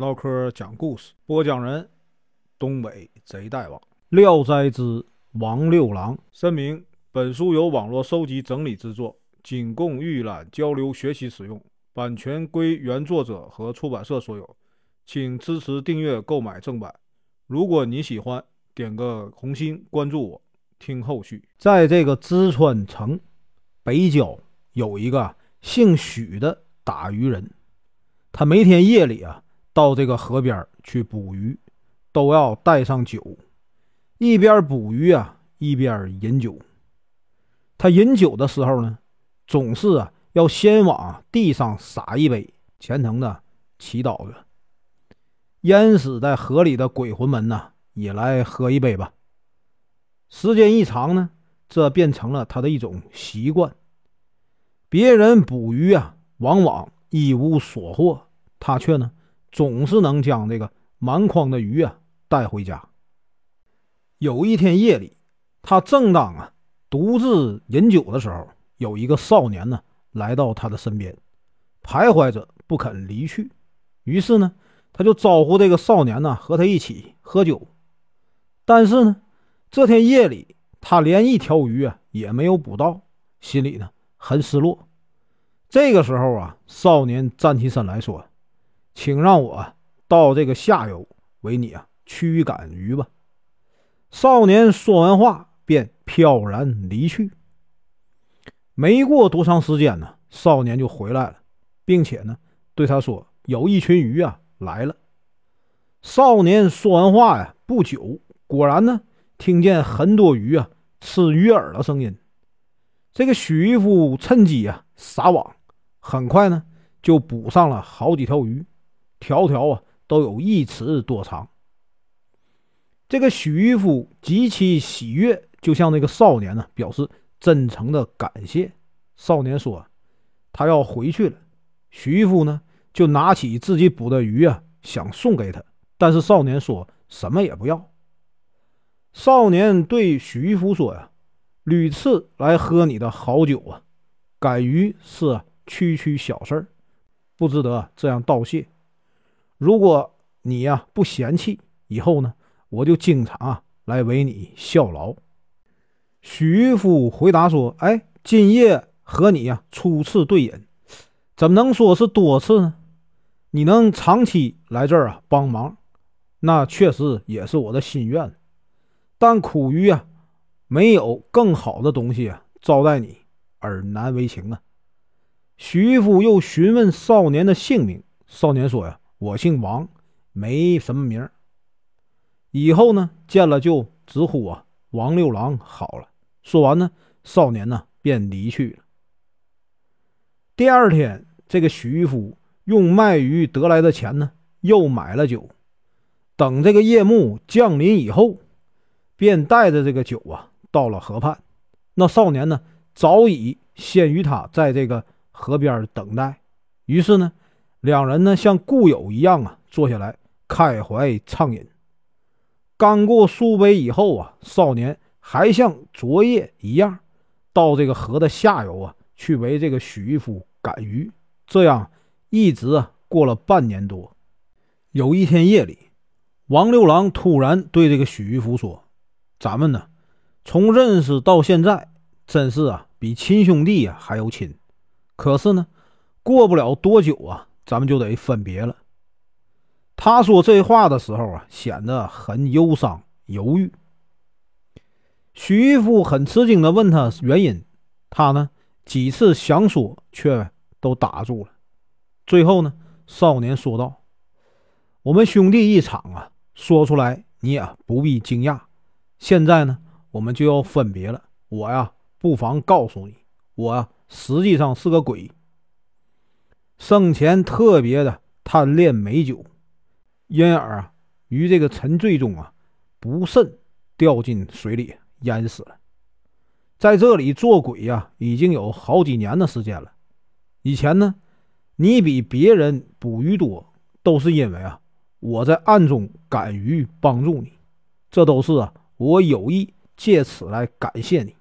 唠嗑讲故事，播讲人：东北贼大王《聊斋之王六郎》。声明：本书由网络收集整理制作，仅供预览、交流、学习使用，版权归原作者和出版社所有，请支持订阅、购买正版。如果你喜欢，点个红心，关注我，听后续。在这个淄川城北郊有一个姓许的打鱼人。他每天夜里啊，到这个河边去捕鱼，都要带上酒，一边捕鱼啊，一边饮酒。他饮酒的时候呢，总是啊要先往地上撒一杯，虔诚的祈祷着，淹死在河里的鬼魂们呐，也来喝一杯吧。时间一长呢，这变成了他的一种习惯。别人捕鱼啊，往往。一无所获，他却呢总是能将这个满筐的鱼啊带回家。有一天夜里，他正当啊独自饮酒的时候，有一个少年呢来到他的身边，徘徊着不肯离去。于是呢，他就招呼这个少年呢和他一起喝酒。但是呢，这天夜里他连一条鱼啊也没有捕到，心里呢很失落。这个时候啊，少年站起身来说：“请让我到这个下游为你啊驱赶鱼吧。”少年说完话，便飘然离去。没过多长时间呢，少年就回来了，并且呢对他说：“有一群鱼啊来了。”少年说完话呀，不久，果然呢听见很多鱼啊吃鱼饵的声音。这个许一夫趁机啊撒网。很快呢，就捕上了好几条鱼，条条啊都有一尺多长。这个许一夫极其喜悦，就向那个少年呢表示真诚的感谢。少年说：“他要回去了。”许一夫呢就拿起自己捕的鱼啊，想送给他，但是少年说什么也不要。少年对许一夫说：“呀，屡次来喝你的好酒啊，赶鱼是。”区区小事儿，不值得这样道谢。如果你呀不嫌弃，以后呢，我就经常啊来为你效劳。许渔夫回答说：“哎，今夜和你呀初次对饮，怎么能说是多次呢？你能长期来这儿啊帮忙，那确实也是我的心愿。但苦于啊没有更好的东西啊招待你，而难为情啊。”徐夫又询问少年的姓名，少年说：“呀，我姓王，没什么名儿以后呢，见了就直呼啊，王六郎好了。”说完呢，少年呢便离去了。第二天，这个徐夫用卖鱼得来的钱呢，又买了酒。等这个夜幕降临以后，便带着这个酒啊，到了河畔。那少年呢，早已先于他在这个。河边等待，于是呢，两人呢像故友一样啊，坐下来开怀畅饮。刚过数杯以后啊，少年还像昨夜一样，到这个河的下游啊，去为这个许渔夫赶鱼。这样一直啊过了半年多。有一天夜里，王六郎突然对这个许渔夫说：“咱们呢，从认识到现在，真是啊，比亲兄弟啊还要亲。”可是呢，过不了多久啊，咱们就得分别了。他说这话的时候啊，显得很忧伤、犹豫。徐玉夫很吃惊的问他原因，他呢几次想说，却都打住了。最后呢，少年说道：“我们兄弟一场啊，说出来你也不必惊讶。现在呢，我们就要分别了。我呀，不妨告诉你，我呀。”实际上是个鬼，生前特别的贪恋美酒，因而啊，于这个沉醉中啊，不慎掉进水里淹死了。在这里做鬼呀，已经有好几年的时间了。以前呢，你比别人捕鱼多，都是因为啊，我在暗中敢于帮助你，这都是啊，我有意借此来感谢你。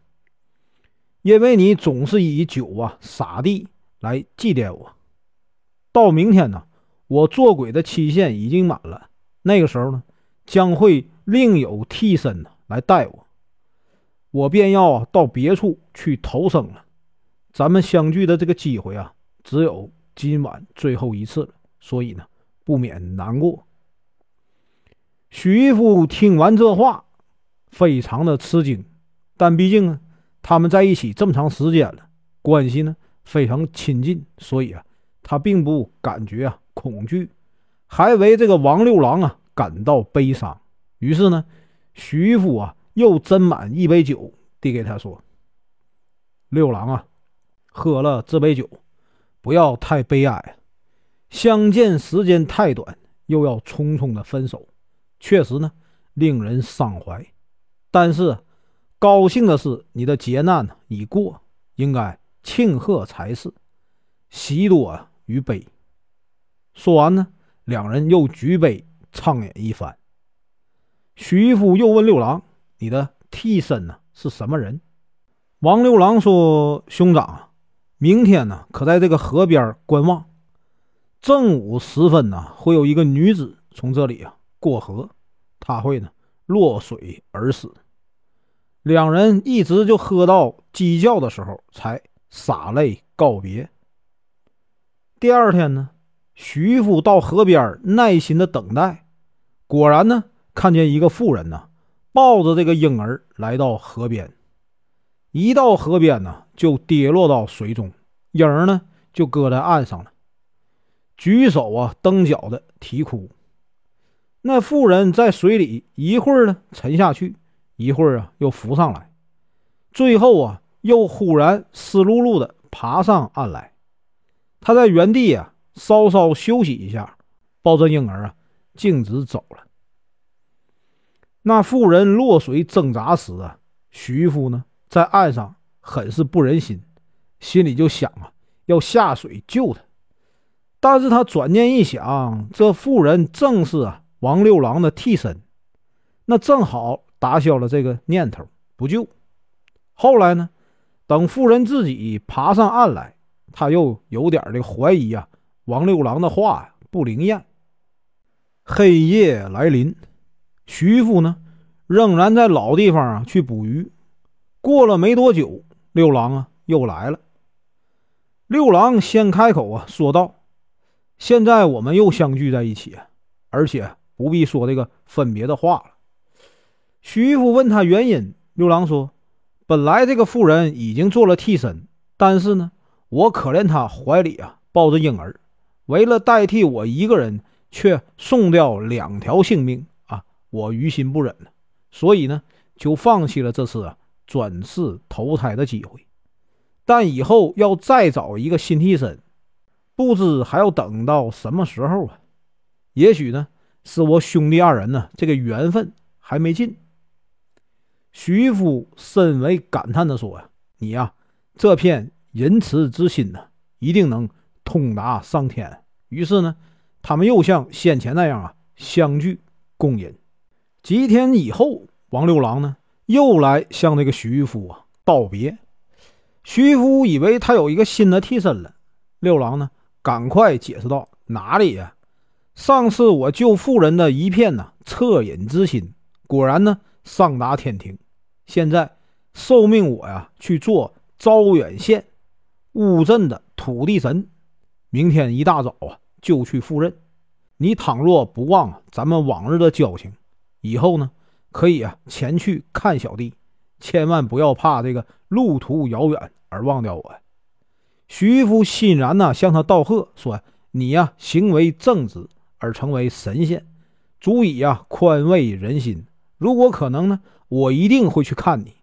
因为你总是以酒啊洒地来祭奠我，到明天呢，我做鬼的期限已经满了，那个时候呢，将会另有替身呢来带我，我便要到别处去投生了。咱们相聚的这个机会啊，只有今晚最后一次了，所以呢，不免难过。许玉夫听完这话，非常的吃惊，但毕竟呢，他们在一起这么长时间了，关系呢非常亲近，所以啊，他并不感觉啊。恐惧，还为这个王六郎啊感到悲伤。于是呢，徐福啊又斟满一杯酒，递给他说：“六郎啊，喝了这杯酒，不要太悲哀。相见时间太短，又要匆匆的分手，确实呢令人伤怀。但是高兴的是，你的劫难呢已过，应该庆贺才是。喜多啊于杯。”说完呢，两人又举杯畅饮一番。徐夫又问六郎：“你的替身呢是什么人？”王六郎说：“兄长，明天呢可在这个河边观望。正午时分呢，会有一个女子从这里啊过河，她会呢落水而死。两人一直就喝到鸡叫的时候，才洒泪告别。第二天呢。”徐福到河边耐心的等待，果然呢，看见一个妇人呢，抱着这个婴儿来到河边。一到河边呢，就跌落到水中，婴儿呢就搁在岸上了，举手啊蹬脚的啼哭。那妇人在水里一会儿呢沉下去，一会儿啊又浮上来，最后啊又忽然湿漉漉的爬上岸来。他在原地啊。稍稍休息一下，抱着婴儿啊，径直走了。那妇人落水挣扎时啊，徐夫呢在岸上很是不忍心，心里就想啊，要下水救他。但是他转念一想，这妇人正是啊王六郎的替身，那正好打消了这个念头，不救。后来呢，等妇人自己爬上岸来，他又有点的怀疑啊。王六郎的话不灵验。黑夜来临，徐福呢仍然在老地方啊去捕鱼。过了没多久，六郎啊又来了。六郎先开口啊说道：“现在我们又相聚在一起，而且不必说这个分别的话了。”徐福问他原因，六郎说：“本来这个妇人已经做了替身，但是呢，我可怜他怀里啊抱着婴儿。”为了代替我一个人，却送掉两条性命啊！我于心不忍了，所以呢，就放弃了这次啊转世投胎的机会。但以后要再找一个新替身，不知还要等到什么时候啊！也许呢，是我兄弟二人呢这个缘分还没尽。徐夫深为感叹地说：“呀，你呀，这片仁慈之心呢，一定能。”通达上天，于是呢，他们又像先前那样啊相聚共饮。几天以后，王六郎呢又来向那个徐玉夫啊道别。徐夫以为他有一个新的替身了，六郎呢赶快解释道：“哪里呀？上次我救妇人的一片呢恻隐之心，果然呢上达天庭。现在受命我呀去做招远县乌镇的土地神。”明天一大早啊，就去赴任。你倘若不忘咱们往日的交情，以后呢，可以啊前去看小弟，千万不要怕这个路途遥远而忘掉我。徐福欣然呢向他道贺，说：“你呀行为正直，而成为神仙，足以呀宽慰人心。如果可能呢，我一定会去看你。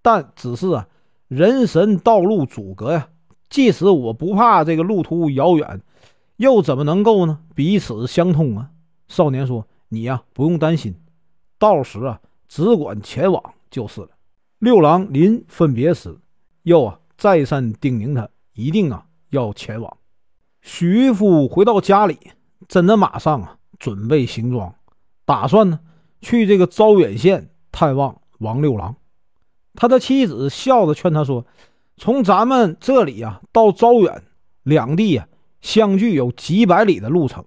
但只是啊，人神道路阻隔呀。”即使我不怕这个路途遥远，又怎么能够呢彼此相通啊？少年说：“你呀不用担心，到时啊只管前往就是了。”六郎临分别时，又啊再三叮咛他一定啊要前往。徐夫回到家里，真的马上啊准备行装，打算呢去这个招远县探望王六郎。他的妻子笑着劝他说。从咱们这里啊到招远两地啊相距有几百里的路程，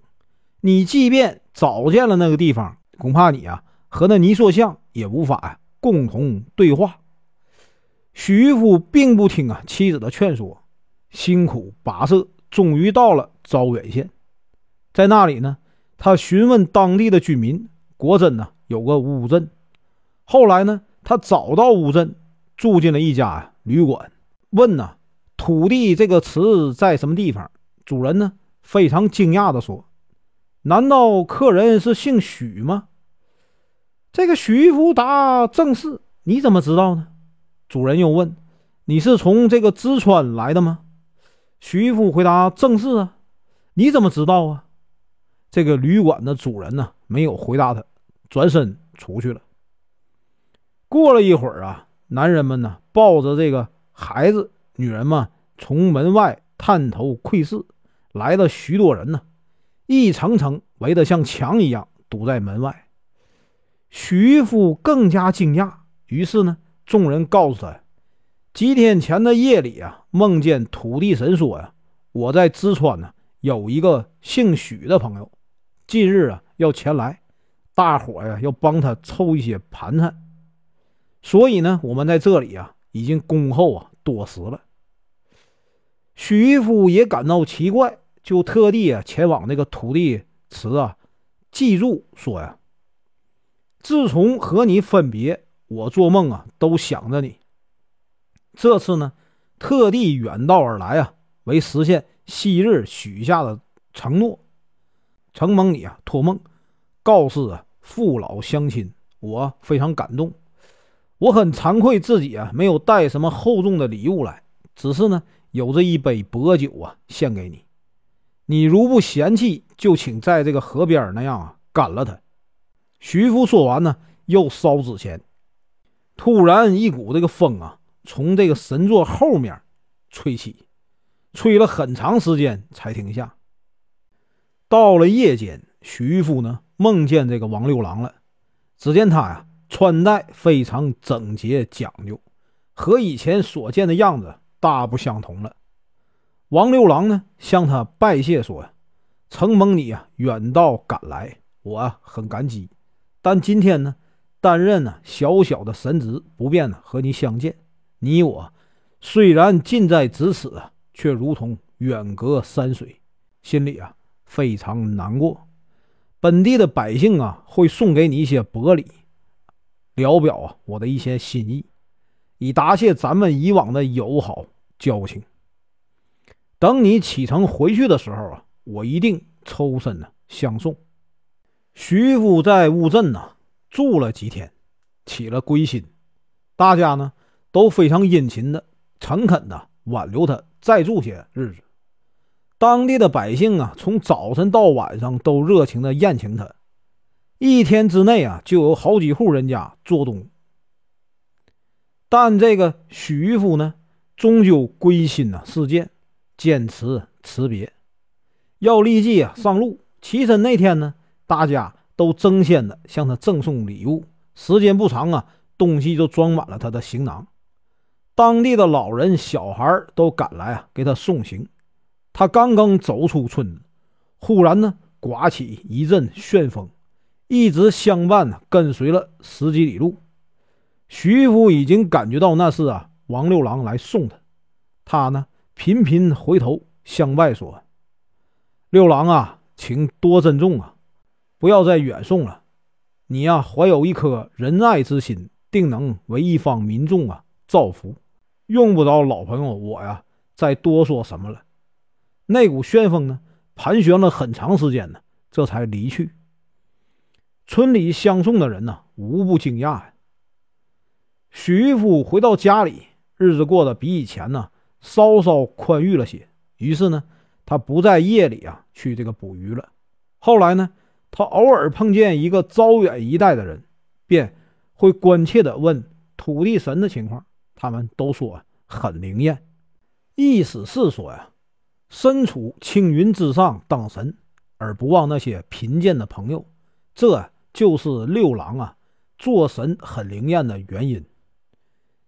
你即便找见了那个地方，恐怕你啊和那泥塑像也无法呀共同对话。许玉夫并不听啊妻子的劝说，辛苦跋涉，终于到了招远县。在那里呢，他询问当地的居民，果真呢有个乌镇。后来呢，他找到乌镇，住进了一家旅馆，问呢“土地”这个词在什么地方？主人呢非常惊讶地说：“难道客人是姓许吗？”这个许玉夫答：“正是。”你怎么知道呢？主人又问：“你是从这个淄川来的吗？”徐福回答：“正是啊。”你怎么知道啊？这个旅馆的主人呢，没有回答他，转身出去了。过了一会儿啊，男人们呢，抱着这个孩子，女人嘛从门外探头窥视，来了许多人呢，一层层围得像墙一样堵在门外。徐夫更加惊讶，于是呢。众人告诉他，几天前的夜里啊，梦见土地神说呀：“我在淄川呢，有一个姓许的朋友，近日啊要前来，大伙呀要帮他凑一些盘缠。所以呢，我们在这里啊已经恭候啊多时了。”许玉夫也感到奇怪，就特地啊前往那个土地祠啊，记住说呀：“自从和你分别。”我做梦啊，都想着你。这次呢，特地远道而来啊，为实现昔日许下的承诺。承蒙你啊托梦，告示啊父老乡亲，我非常感动。我很惭愧自己啊没有带什么厚重的礼物来，只是呢有这一杯薄酒啊献给你。你如不嫌弃，就请在这个河边那样啊干了它。徐福说完呢，又烧纸钱。突然，一股这个风啊，从这个神座后面吹起，吹了很长时间才停下。到了夜间，徐夫呢梦见这个王六郎了。只见他呀，穿戴非常整洁讲究，和以前所见的样子大不相同了。王六郎呢向他拜谢说：“呀，承蒙你啊远道赶来，我很感激。但今天呢。”担任呢小小的神职，不便呢和你相见。你我虽然近在咫尺，却如同远隔山水，心里啊非常难过。本地的百姓啊会送给你一些薄礼，聊表啊我的一些心意，以答谢咱们以往的友好交情。等你启程回去的时候啊，我一定抽身呢相送。徐福在乌镇呢。住了几天，起了归心，大家呢都非常殷勤的、诚恳的挽留他再住些日子。当地的百姓啊，从早晨到晚上都热情的宴请他，一天之内啊就有好几户人家做东。但这个许玉夫呢，终究归心呐似箭，坚持辞别，要立即啊上路。起身那天呢，大家。都争先的向他赠送礼物，时间不长啊，东西就装满了他的行囊。当地的老人、小孩都赶来啊，给他送行。他刚刚走出村子，忽然呢，刮起一阵旋风，一直相伴呢，跟随了十几里路。徐福已经感觉到那是啊，王六郎来送他。他呢，频频回头向外说：“六郎啊，请多珍重啊。”不要再远送了，你呀怀有一颗仁爱之心，定能为一方民众啊造福。用不着老朋友我呀再多说什么了。那股旋风呢，盘旋了很长时间呢，这才离去。村里相送的人呢，无不惊讶呀。许玉夫回到家里，日子过得比以前呢稍稍宽裕了些。于是呢，他不在夜里啊去这个捕鱼了。后来呢？他偶尔碰见一个招远一带的人，便会关切地问土地神的情况。他们都说很灵验，意思是说呀，身处青云之上当神，而不忘那些贫贱的朋友，这就是六郎啊做神很灵验的原因。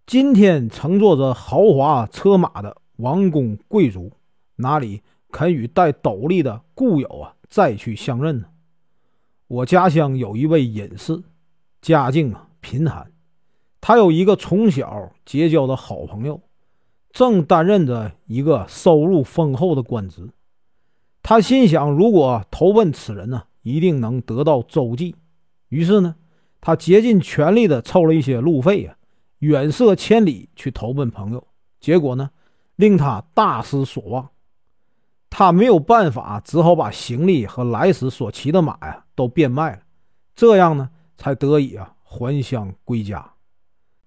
今天乘坐着豪华车马的王公贵族，哪里肯与戴斗笠的故友啊再去相认呢？我家乡有一位隐士，家境啊贫寒，他有一个从小结交的好朋友，正担任着一个收入丰厚的官职。他心想，如果投奔此人呢，一定能得到周济。于是呢，他竭尽全力的凑了一些路费啊，远涉千里去投奔朋友。结果呢，令他大失所望。他没有办法，只好把行李和来时所骑的马呀都变卖了，这样呢，才得以啊还乡归家。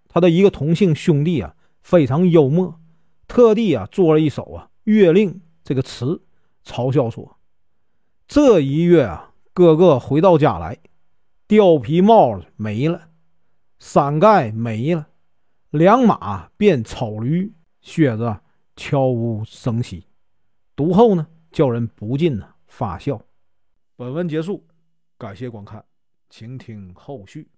他的一个同姓兄弟啊非常幽默，特地啊做了一首啊《月令》这个词，嘲笑说：“这一月啊，哥哥回到家来，貂皮帽子没了，伞盖没了，良马变草驴，靴子悄无声息。”读后呢，叫人不禁呢发笑。本文结束，感谢观看，请听后续。